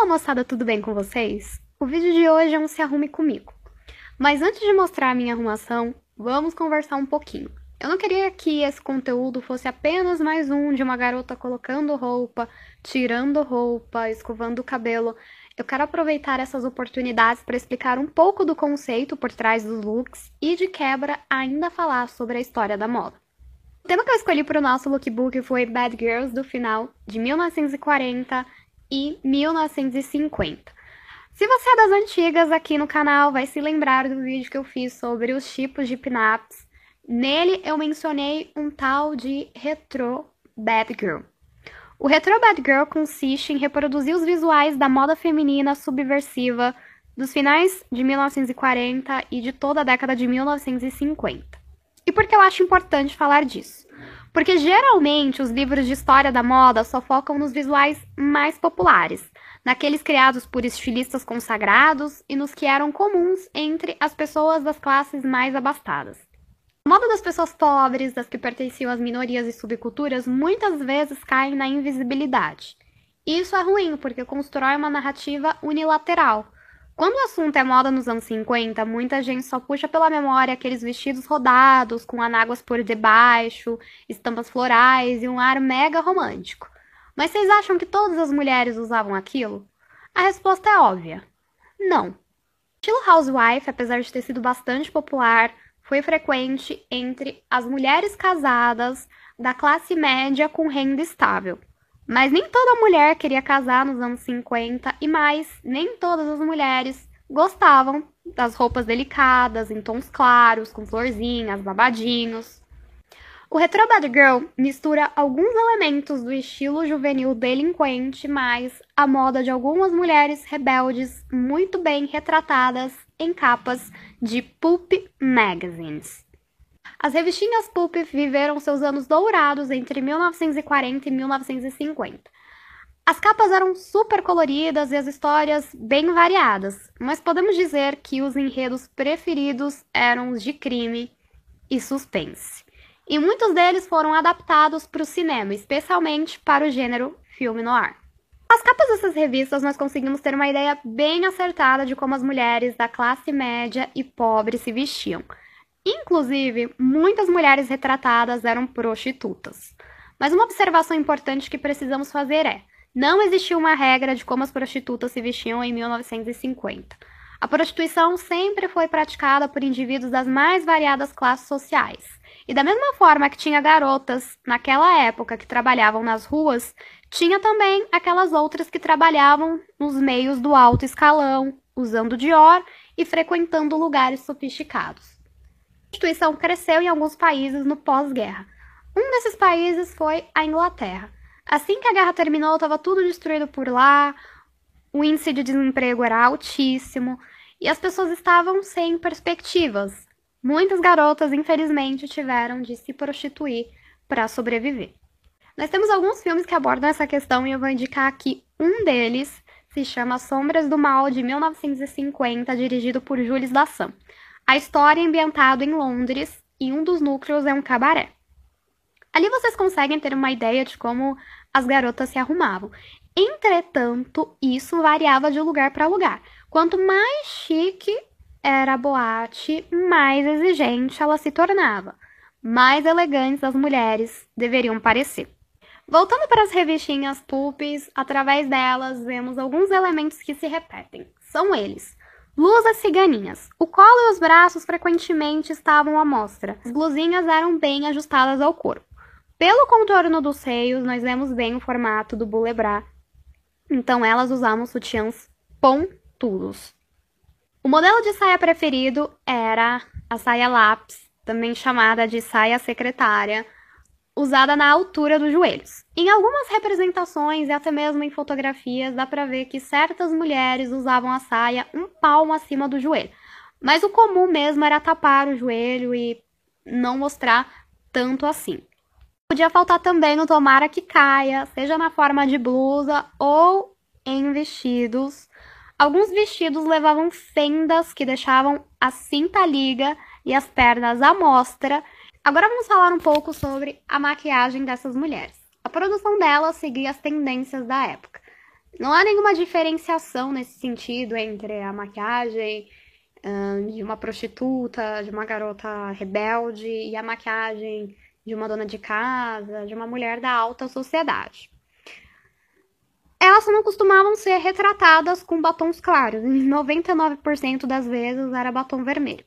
Fala moçada, tudo bem com vocês? O vídeo de hoje é um Se Arrume Comigo. Mas antes de mostrar a minha arrumação, vamos conversar um pouquinho. Eu não queria que esse conteúdo fosse apenas mais um de uma garota colocando roupa, tirando roupa, escovando o cabelo. Eu quero aproveitar essas oportunidades para explicar um pouco do conceito por trás dos looks e, de quebra, ainda falar sobre a história da moda. O tema que eu escolhi para o nosso lookbook foi Bad Girls do final de 1940 e 1950. Se você é das antigas aqui no canal, vai se lembrar do vídeo que eu fiz sobre os tipos de pin-ups. Nele eu mencionei um tal de retro bad girl. O retro bad girl consiste em reproduzir os visuais da moda feminina subversiva dos finais de 1940 e de toda a década de 1950. E por que eu acho importante falar disso? Porque geralmente os livros de história da moda só focam nos visuais mais populares, naqueles criados por estilistas consagrados e nos que eram comuns entre as pessoas das classes mais abastadas. A moda das pessoas pobres, das que pertenciam às minorias e subculturas, muitas vezes cai na invisibilidade. Isso é ruim porque constrói uma narrativa unilateral, quando o assunto é moda nos anos 50, muita gente só puxa pela memória aqueles vestidos rodados, com anáguas por debaixo, estampas florais e um ar mega romântico. Mas vocês acham que todas as mulheres usavam aquilo? A resposta é óbvia: não. O estilo housewife, apesar de ter sido bastante popular, foi frequente entre as mulheres casadas da classe média com renda estável. Mas nem toda mulher queria casar nos anos 50 e mais, nem todas as mulheres gostavam das roupas delicadas, em tons claros, com florzinhas, babadinhos. O Retro Bad Girl mistura alguns elementos do estilo juvenil delinquente, mas a moda de algumas mulheres rebeldes muito bem retratadas em capas de pulp magazines. As revistinhas pulp viveram seus anos dourados entre 1940 e 1950. As capas eram super coloridas e as histórias bem variadas, mas podemos dizer que os enredos preferidos eram os de crime e suspense. E muitos deles foram adaptados para o cinema, especialmente para o gênero filme noir. As capas dessas revistas nós conseguimos ter uma ideia bem acertada de como as mulheres da classe média e pobre se vestiam. Inclusive, muitas mulheres retratadas eram prostitutas. Mas uma observação importante que precisamos fazer é: não existiu uma regra de como as prostitutas se vestiam em 1950. A prostituição sempre foi praticada por indivíduos das mais variadas classes sociais. E da mesma forma que tinha garotas naquela época que trabalhavam nas ruas, tinha também aquelas outras que trabalhavam nos meios do alto escalão, usando Dior e frequentando lugares sofisticados prostituição cresceu em alguns países no pós-guerra. Um desses países foi a Inglaterra. Assim que a guerra terminou, estava tudo destruído por lá, o índice de desemprego era altíssimo e as pessoas estavam sem perspectivas. Muitas garotas, infelizmente, tiveram de se prostituir para sobreviver. Nós temos alguns filmes que abordam essa questão e eu vou indicar aqui um deles, se chama Sombras do Mal, de 1950, dirigido por Jules Dassin. A história é ambientada em Londres e um dos núcleos é um cabaré. Ali vocês conseguem ter uma ideia de como as garotas se arrumavam. Entretanto, isso variava de lugar para lugar. Quanto mais chique era a boate, mais exigente ela se tornava. Mais elegantes as mulheres deveriam parecer. Voltando para as revistinhas pulpes, através delas vemos alguns elementos que se repetem. São eles: Blusas ciganinhas. O colo e os braços frequentemente estavam à mostra. As blusinhas eram bem ajustadas ao corpo. Pelo contorno dos seios, nós vemos bem o formato do bulebrá. Então, elas usavam sutiãs pontudos. O modelo de saia preferido era a saia lápis, também chamada de saia secretária, usada na altura dos joelhos. Em algumas representações e até mesmo em fotografias dá para ver que certas mulheres usavam a saia um palmo acima do joelho. Mas o comum mesmo era tapar o joelho e não mostrar tanto assim. Podia faltar também no tomara que caia, seja na forma de blusa ou em vestidos. Alguns vestidos levavam fendas que deixavam a cinta liga e as pernas à mostra, Agora vamos falar um pouco sobre a maquiagem dessas mulheres. A produção delas seguia as tendências da época. Não há nenhuma diferenciação nesse sentido entre a maquiagem de uma prostituta, de uma garota rebelde e a maquiagem de uma dona de casa, de uma mulher da alta sociedade. Elas não costumavam ser retratadas com batons claros, em 99% das vezes era batom vermelho.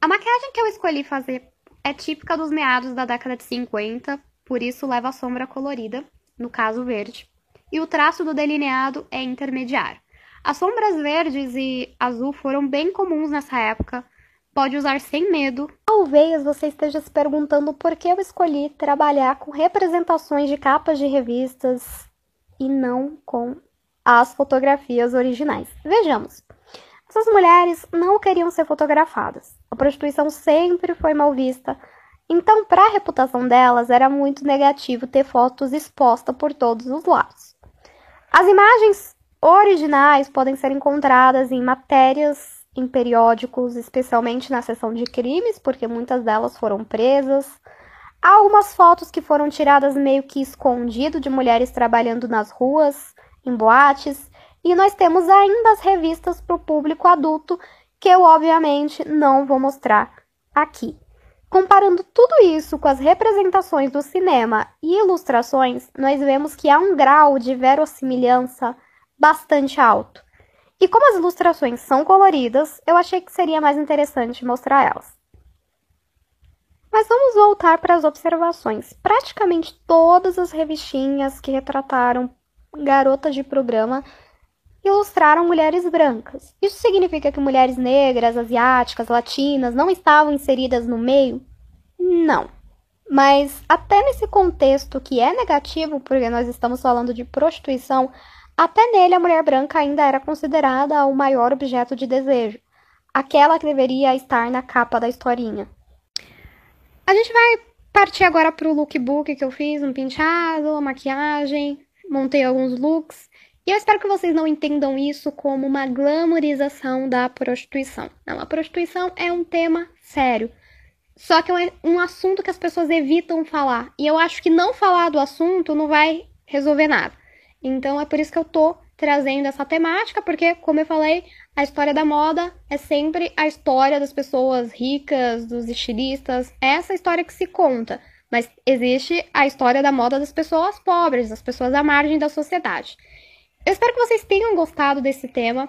A maquiagem que eu escolhi fazer é típica dos meados da década de 50, por isso leva a sombra colorida, no caso verde, e o traço do delineado é intermediário. As sombras verdes e azul foram bem comuns nessa época. Pode usar sem medo. Talvez você esteja se perguntando por que eu escolhi trabalhar com representações de capas de revistas e não com as fotografias originais. Vejamos. Essas mulheres não queriam ser fotografadas. A prostituição sempre foi mal vista. Então, para a reputação delas, era muito negativo ter fotos expostas por todos os lados. As imagens originais podem ser encontradas em matérias em periódicos, especialmente na seção de crimes, porque muitas delas foram presas. Há algumas fotos que foram tiradas meio que escondido de mulheres trabalhando nas ruas, em boates, e nós temos ainda as revistas para o público adulto, que eu obviamente não vou mostrar aqui. Comparando tudo isso com as representações do cinema e ilustrações, nós vemos que há um grau de verossimilhança bastante alto. E como as ilustrações são coloridas, eu achei que seria mais interessante mostrar elas. Mas vamos voltar para as observações. Praticamente todas as revistinhas que retrataram garotas de programa ilustraram mulheres brancas. Isso significa que mulheres negras, asiáticas, latinas não estavam inseridas no meio? Não. Mas até nesse contexto que é negativo, porque nós estamos falando de prostituição, até nele, a mulher branca ainda era considerada o maior objeto de desejo, aquela que deveria estar na capa da historinha. A gente vai partir agora para o lookbook que eu fiz, um penteado, maquiagem, montei alguns looks. E eu espero que vocês não entendam isso como uma glamorização da prostituição. Não, a prostituição é um tema sério. Só que é um assunto que as pessoas evitam falar. E eu acho que não falar do assunto não vai resolver nada. Então é por isso que eu tô trazendo essa temática, porque, como eu falei, a história da moda é sempre a história das pessoas ricas, dos estilistas, é essa história que se conta. Mas existe a história da moda das pessoas pobres, das pessoas à margem da sociedade. Eu espero que vocês tenham gostado desse tema.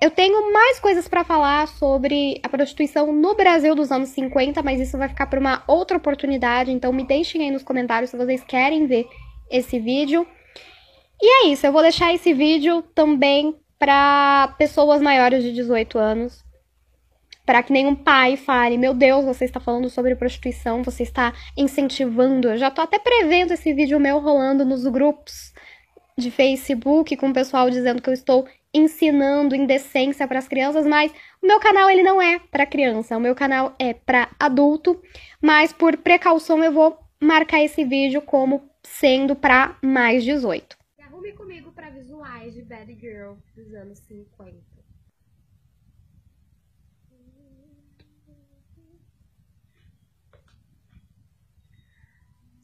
Eu tenho mais coisas para falar sobre a prostituição no Brasil dos anos 50, mas isso vai ficar para uma outra oportunidade, então me deixem aí nos comentários se vocês querem ver esse vídeo. E é isso, eu vou deixar esse vídeo também para pessoas maiores de 18 anos. Para que nenhum pai fale, meu Deus, você está falando sobre prostituição, você está incentivando. Eu já tô até prevendo esse vídeo meu rolando nos grupos de Facebook com o pessoal dizendo que eu estou ensinando indecência para as crianças, mas o meu canal ele não é para criança, o meu canal é para adulto, mas por precaução eu vou marcar esse vídeo como sendo para mais 18. Arrume comigo para visuais de Bad Girl dos anos 50.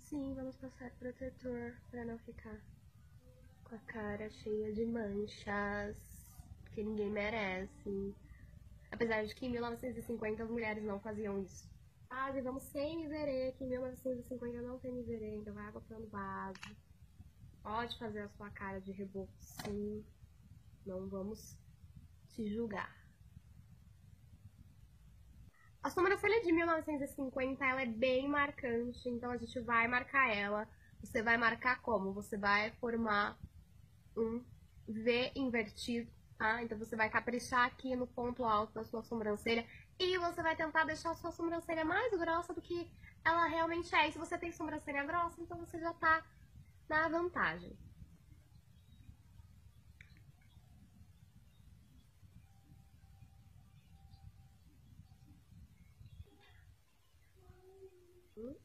Sim, vamos passar protetor para não ficar com a cara cheia de manchas que ninguém merece. Apesar de que em 1950 as mulheres não faziam isso. Ah, vamos sem miserê, que em 1950 não tem miserê, então vai plano base. Pode fazer a sua cara de reboco, sim. Não vamos te julgar. A sobrancelha de 1950 ela é bem marcante, então a gente vai marcar ela. Você vai marcar como? Você vai formar um V invertido, tá? Então você vai caprichar aqui no ponto alto da sua sobrancelha e você vai tentar deixar a sua sobrancelha mais grossa do que ela realmente é. E se você tem sobrancelha grossa, então você já tá na vantagem.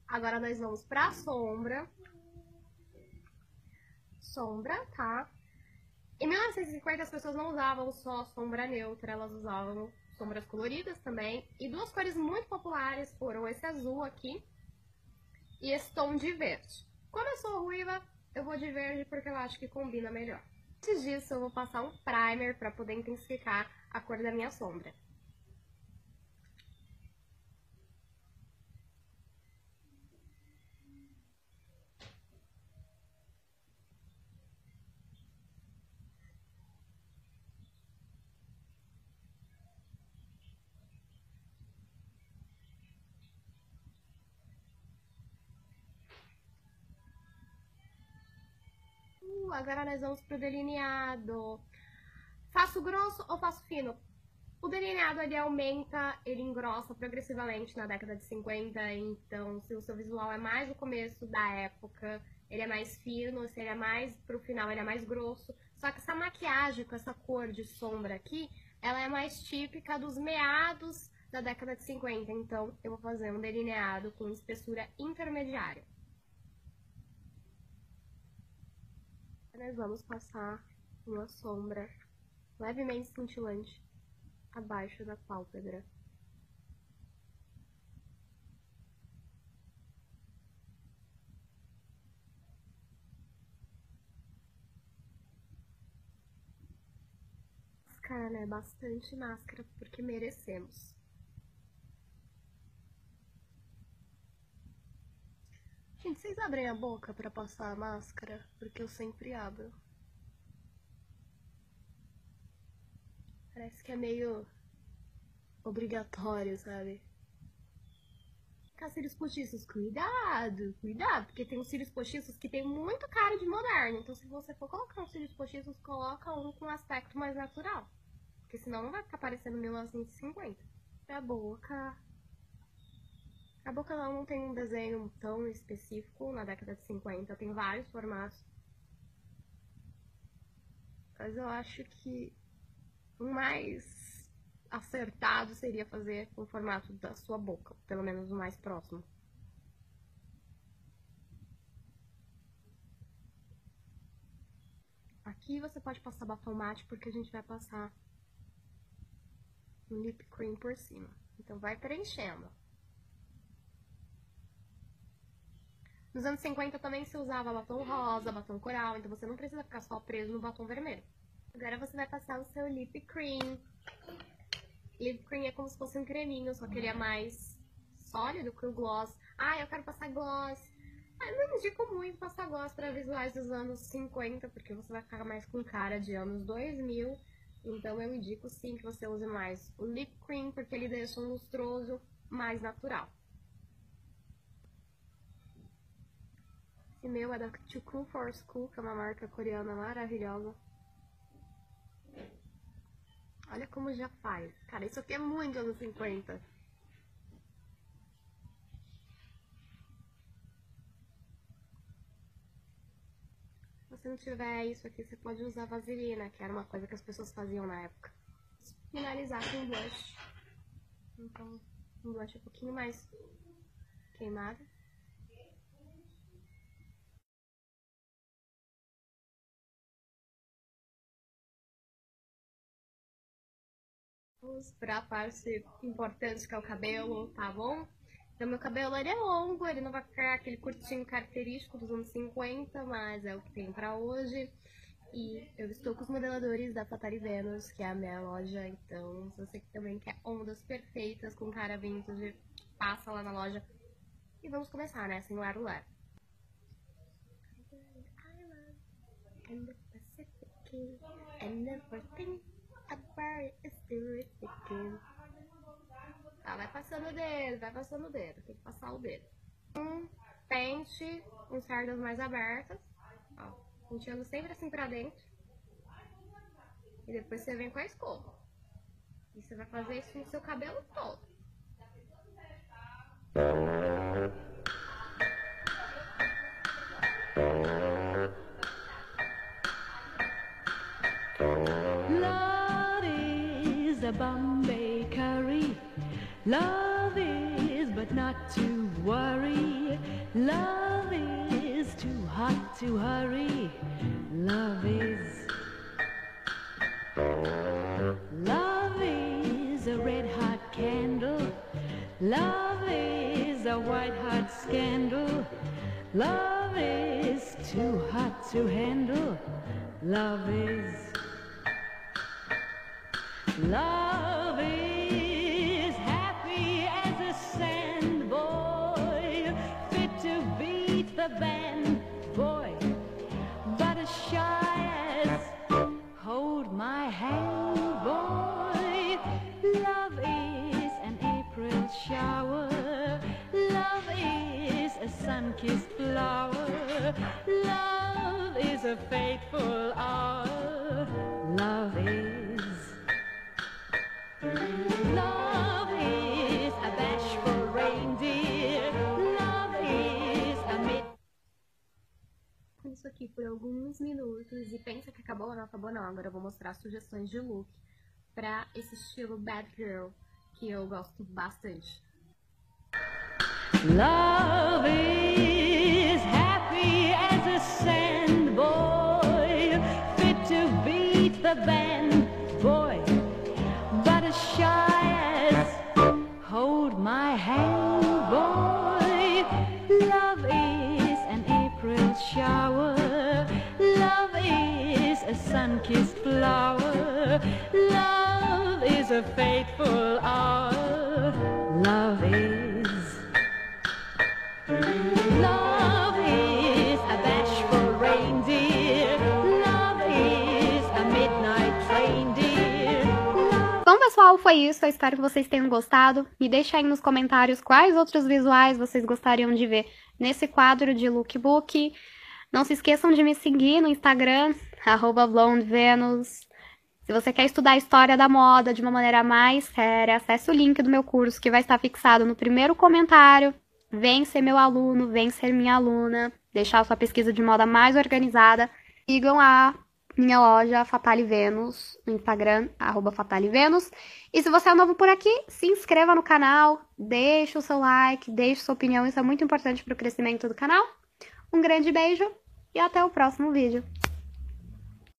Agora nós vamos pra sombra. Sombra, tá? Em 1950 as pessoas não usavam só sombra neutra, elas usavam sombras coloridas também. E duas cores muito populares foram esse azul aqui e esse tom de verde. Como eu sou ruiva, eu vou de verde porque eu acho que combina melhor. Antes disso, eu vou passar um primer para poder intensificar a cor da minha sombra. Agora nós vamos pro delineado. Faço grosso ou faço fino? O delineado ele aumenta, ele engrossa progressivamente na década de 50, então se o seu visual é mais no começo da época, ele é mais fino, se ele é mais pro final, ele é mais grosso. Só que essa maquiagem com essa cor de sombra aqui, ela é mais típica dos meados da década de 50, então eu vou fazer um delineado com espessura intermediária. Nós vamos passar uma sombra levemente cintilante abaixo da pálpebra. Máscara, né? Bastante máscara, porque merecemos. Gente, vocês abrem a boca pra passar a máscara? Porque eu sempre abro. Parece que é meio obrigatório, sabe? Ficar cílios postiços, cuidado, cuidado, porque tem uns cílios postiços que tem muito cara de moderno. Então se você for colocar uns cílios postiços, coloca um com aspecto mais natural. Porque senão não vai ficar parecendo 1950. A boca, a boca não tem um desenho tão específico na década de 50, tem vários formatos. Mas eu acho que o mais acertado seria fazer o formato da sua boca, pelo menos o mais próximo. Aqui você pode passar batom mate porque a gente vai passar um lip cream por cima. Então vai preenchendo. Nos anos 50 também se usava batom rosa, batom coral, então você não precisa ficar só preso no batom vermelho. Agora você vai passar o seu lip cream. Lip cream é como se fosse um creminho, só que ele é mais sólido que o gloss. Ah, eu quero passar gloss. Ah, não indico muito passar gloss para visuais dos anos 50, porque você vai ficar mais com cara de anos 2000. Então eu indico sim que você use mais o lip cream, porque ele deixa um lustroso mais natural. E meu é da Cool for School, que é uma marca coreana maravilhosa. Olha como já faz. Cara, isso aqui é muito anos 50. Se você não tiver isso aqui, você pode usar vaselina, que era uma coisa que as pessoas faziam na época. Finalizar com blush. Então, um blush um pouquinho mais queimado. Para a parte importante que é o cabelo, tá bom? Então meu cabelo ele é longo, ele não vai ficar aquele curtinho característico dos anos 50, mas é o que tem pra hoje. E eu estou com os modeladores da Fatale Venus, que é a minha loja, então se você também quer ondas perfeitas com cara vintage, passa lá na loja. E vamos começar, né? Sem lar o lar. And the Pacific, and everything Tá, vai passando o dedo, vai passando o dedo. Tem que passar o dedo. Um pente com cerdas mais abertas. Ó, penteando sempre assim pra dentro. E depois você vem com a escova. E você vai fazer isso no seu cabelo todo. A Bombay curry. Love is, but not to worry. Love is too hot to hurry. Love is. Love is a red hot candle. Love is a white hot scandal. Love is too hot to handle. Love is Love is happy as a sand boy, fit to beat the band, aqui por alguns minutos e pensa que acabou, não acabou não. Agora eu vou mostrar sugestões de look pra esse estilo bad girl que eu gosto bastante. Love is happy as a sand boy, fit to beat the band, boy, but as shy as hold my hand, boy. Love is an April shower, sun-kissed flower, love is a fateful hour, love is. Love is a bashful reindeer. Love is a midnight train dear. Bom, pessoal, foi isso. Eu espero que vocês tenham gostado. Me deixa aí nos comentários quais outros visuais vocês gostariam de ver nesse quadro de lookbook. Não se esqueçam de me seguir no Instagram, arroba blondevenus. Se você quer estudar a história da moda de uma maneira mais séria, acesse o link do meu curso que vai estar fixado no primeiro comentário. Vem ser meu aluno, vem ser minha aluna, deixar sua pesquisa de moda mais organizada. Sigam a minha loja Fatale Venus no Instagram, arroba Fatale Venus. E se você é novo por aqui, se inscreva no canal, deixe o seu like, deixe sua opinião, isso é muito importante para o crescimento do canal. Um grande beijo e até o próximo vídeo.